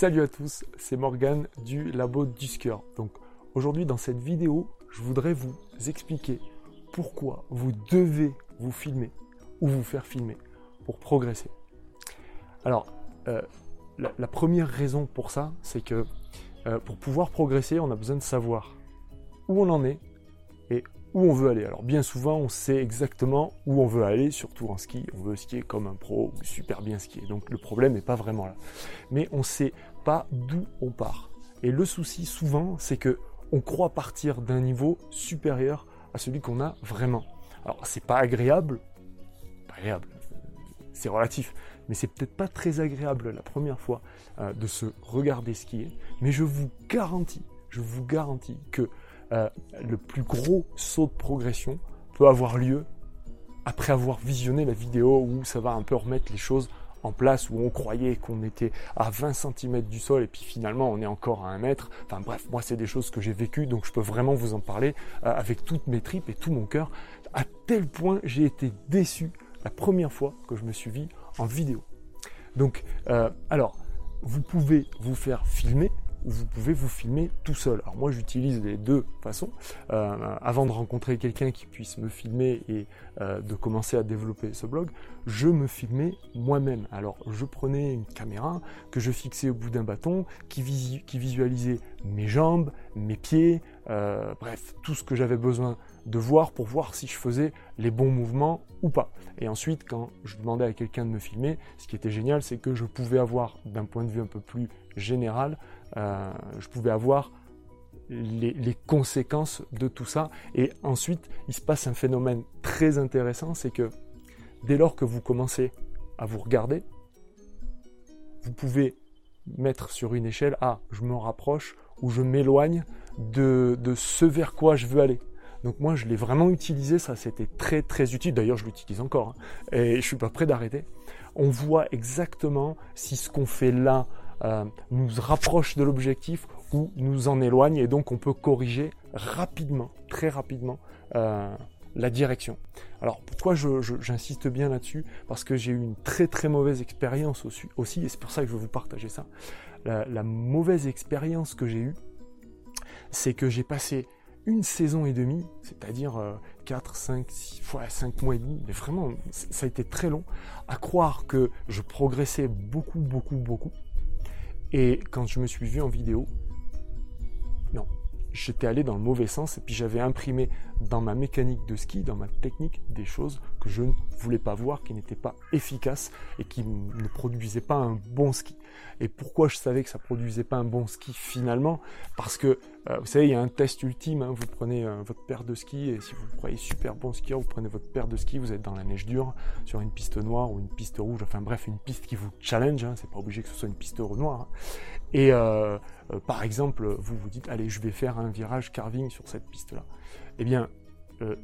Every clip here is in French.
Salut à tous, c'est Morgan du labo Dusker. Donc aujourd'hui dans cette vidéo, je voudrais vous expliquer pourquoi vous devez vous filmer ou vous faire filmer pour progresser. Alors, euh, la, première raison pour ça, c'est que euh, pour pouvoir progresser, on a besoin de savoir où on en est et où on veut aller. Alors bien souvent, on sait exactement où on veut aller, surtout en ski. On veut skier comme un pro super bien skier. Donc le problème n'est pas vraiment là. Mais on ne sait pas d'où on part. Et le souci souvent, c'est que on croit partir d'un niveau supérieur à celui qu'on a vraiment. Alors c'est pas agréable, pas agréable, c'est relatif, mais c'est peut-être pas très agréable la première fois euh, de se regarder skier. Mais je vous garantis, je vous garantis que euh, le plus gros saut de progression peut avoir lieu après avoir visionné la vidéo où ça va un peu remettre les choses en place où on croyait qu'on était à 20 cm du sol et puis finalement on est encore à 1 mètre. Enfin bref, moi c'est des choses que j'ai vécues donc je peux vraiment vous en parler euh, avec toutes mes tripes et tout mon cœur. À tel point j'ai été déçu la première fois que je me suis vu en vidéo. Donc euh, alors vous pouvez vous faire filmer vous pouvez vous filmer tout seul. Alors moi j'utilise les deux façons. Euh, avant de rencontrer quelqu'un qui puisse me filmer et euh, de commencer à développer ce blog, je me filmais moi-même. Alors je prenais une caméra que je fixais au bout d'un bâton qui, visualisait mes jambes, mes pieds, euh, bref, tout ce que j'avais besoin de voir pour voir si je faisais les bons mouvements ou pas. Et ensuite, quand je demandais à quelqu'un de me filmer, ce qui était génial, c'est que je pouvais avoir, d'un point de vue un peu plus général, euh, je pouvais avoir les, conséquences de tout ça. Et ensuite, il se passe un phénomène très intéressant, c'est que dès lors que vous commencez à vous regarder, vous pouvez mettre sur une échelle, ah, je me rapproche ou je m'éloigne de, ce vers quoi je veux aller. Donc moi, je l'ai vraiment utilisé, ça c'était très très utile. D'ailleurs, je l'utilise encore hein. et je suis pas prêt d'arrêter. On voit exactement si ce qu'on fait là euh, nous rapproche de l'objectif ou nous en éloigne et donc on peut corriger rapidement, très rapidement, euh, la direction. Alors pourquoi j'insiste bien là-dessus? Parce que j'ai eu une très très mauvaise expérience aussi, et c'est pour ça que je veux vous partager ça. La, mauvaise expérience que j'ai eue, c'est que j'ai passé une saison et demie, c'est-à-dire 4, 5, 6, 5 mois et demi, mais vraiment, ça a été très long, à croire que je progressais beaucoup, beaucoup, beaucoup, et quand je me suis vu en vidéo, non, j'étais allé dans le mauvais sens et puis j'avais imprimé dans ma mécanique de ski, dans ma technique, des choses que je ne voulais pas voir, qui n'étaient pas efficaces et qui ne produisaient pas un bon ski. Et pourquoi je savais que ça produisait pas un bon ski finalement? Parce que euh, vous savez, il y a un test ultime. Hein. vous prenez euh, votre paire de ski et si vous croyez super bon skieur, vous prenez votre paire de ski, vous êtes dans la neige dure, sur une piste noire ou une piste rouge. Enfin bref, une piste qui vous challenge. Hein, c'est pas obligé que ce soit une piste noire. Hein. Et euh, par exemple, vous vous dites, allez, je vais faire un virage carving sur cette piste-là. Eh bien,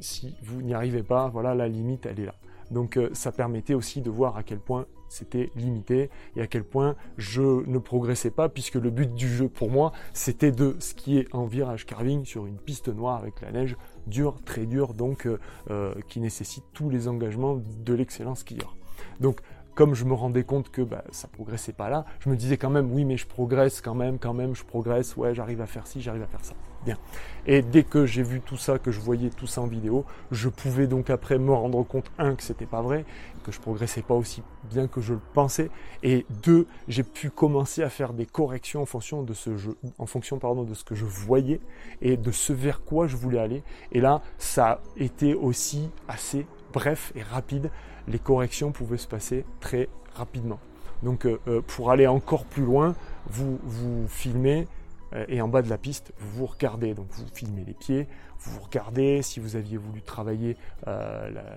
si vous n'y arrivez pas, voilà, la limite, elle est là. Donc ça permettait aussi de voir à quel point c'était limité et à quel point je ne progressais pas puisque le but du jeu pour moi c'était de skier en virage carving sur une piste noire avec la neige dure, très dure donc euh, euh, qui nécessite tous les engagements de l'excellent skieur. Donc comme je me rendais compte que bah, ça progressait pas là, je me disais quand même oui mais je progresse quand même, quand même je progresse, ouais j'arrive à faire ci, j'arrive à faire ça. Bien. Et dès que j'ai vu tout ça, que je voyais tout ça en vidéo, je pouvais donc après me rendre compte, un, que c'était pas vrai, que je progressais pas aussi bien que je le pensais, et deux, j'ai pu commencer à faire des corrections en fonction de ce jeu, en fonction pardon de ce que je voyais et de ce vers quoi je voulais aller. Et là, ça a été aussi assez bref et rapide. Les corrections pouvaient se passer très rapidement. Donc euh, euh, pour aller encore plus loin, vous vous filmez euh, et en bas de la piste, vous vous regardez. Donc vous filmez les pieds, vous vous regardez. Si vous aviez voulu travailler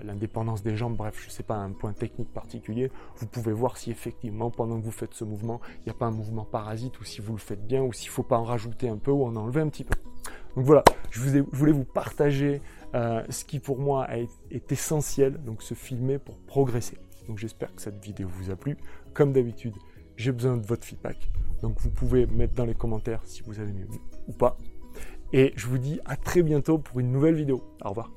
l'indépendance des jambes, bref, je ne sais pas, un point technique particulier, vous pouvez voir si effectivement, pendant que vous faites ce mouvement, il n'y a pas un mouvement parasite ou si vous le faites bien ou s'il ne faut pas en rajouter un peu ou en enlever un petit peu. Donc voilà, je, voulais vous partager euh, ce qui pour moi est essentiel, donc se filmer pour progresser. Donc j'espère que cette vidéo vous a plu. Comme d'habitude, j'ai besoin de votre feedback. Donc vous pouvez mettre dans les commentaires si vous avez mieux ou pas. Et je vous dis à très bientôt pour une nouvelle vidéo. Au revoir.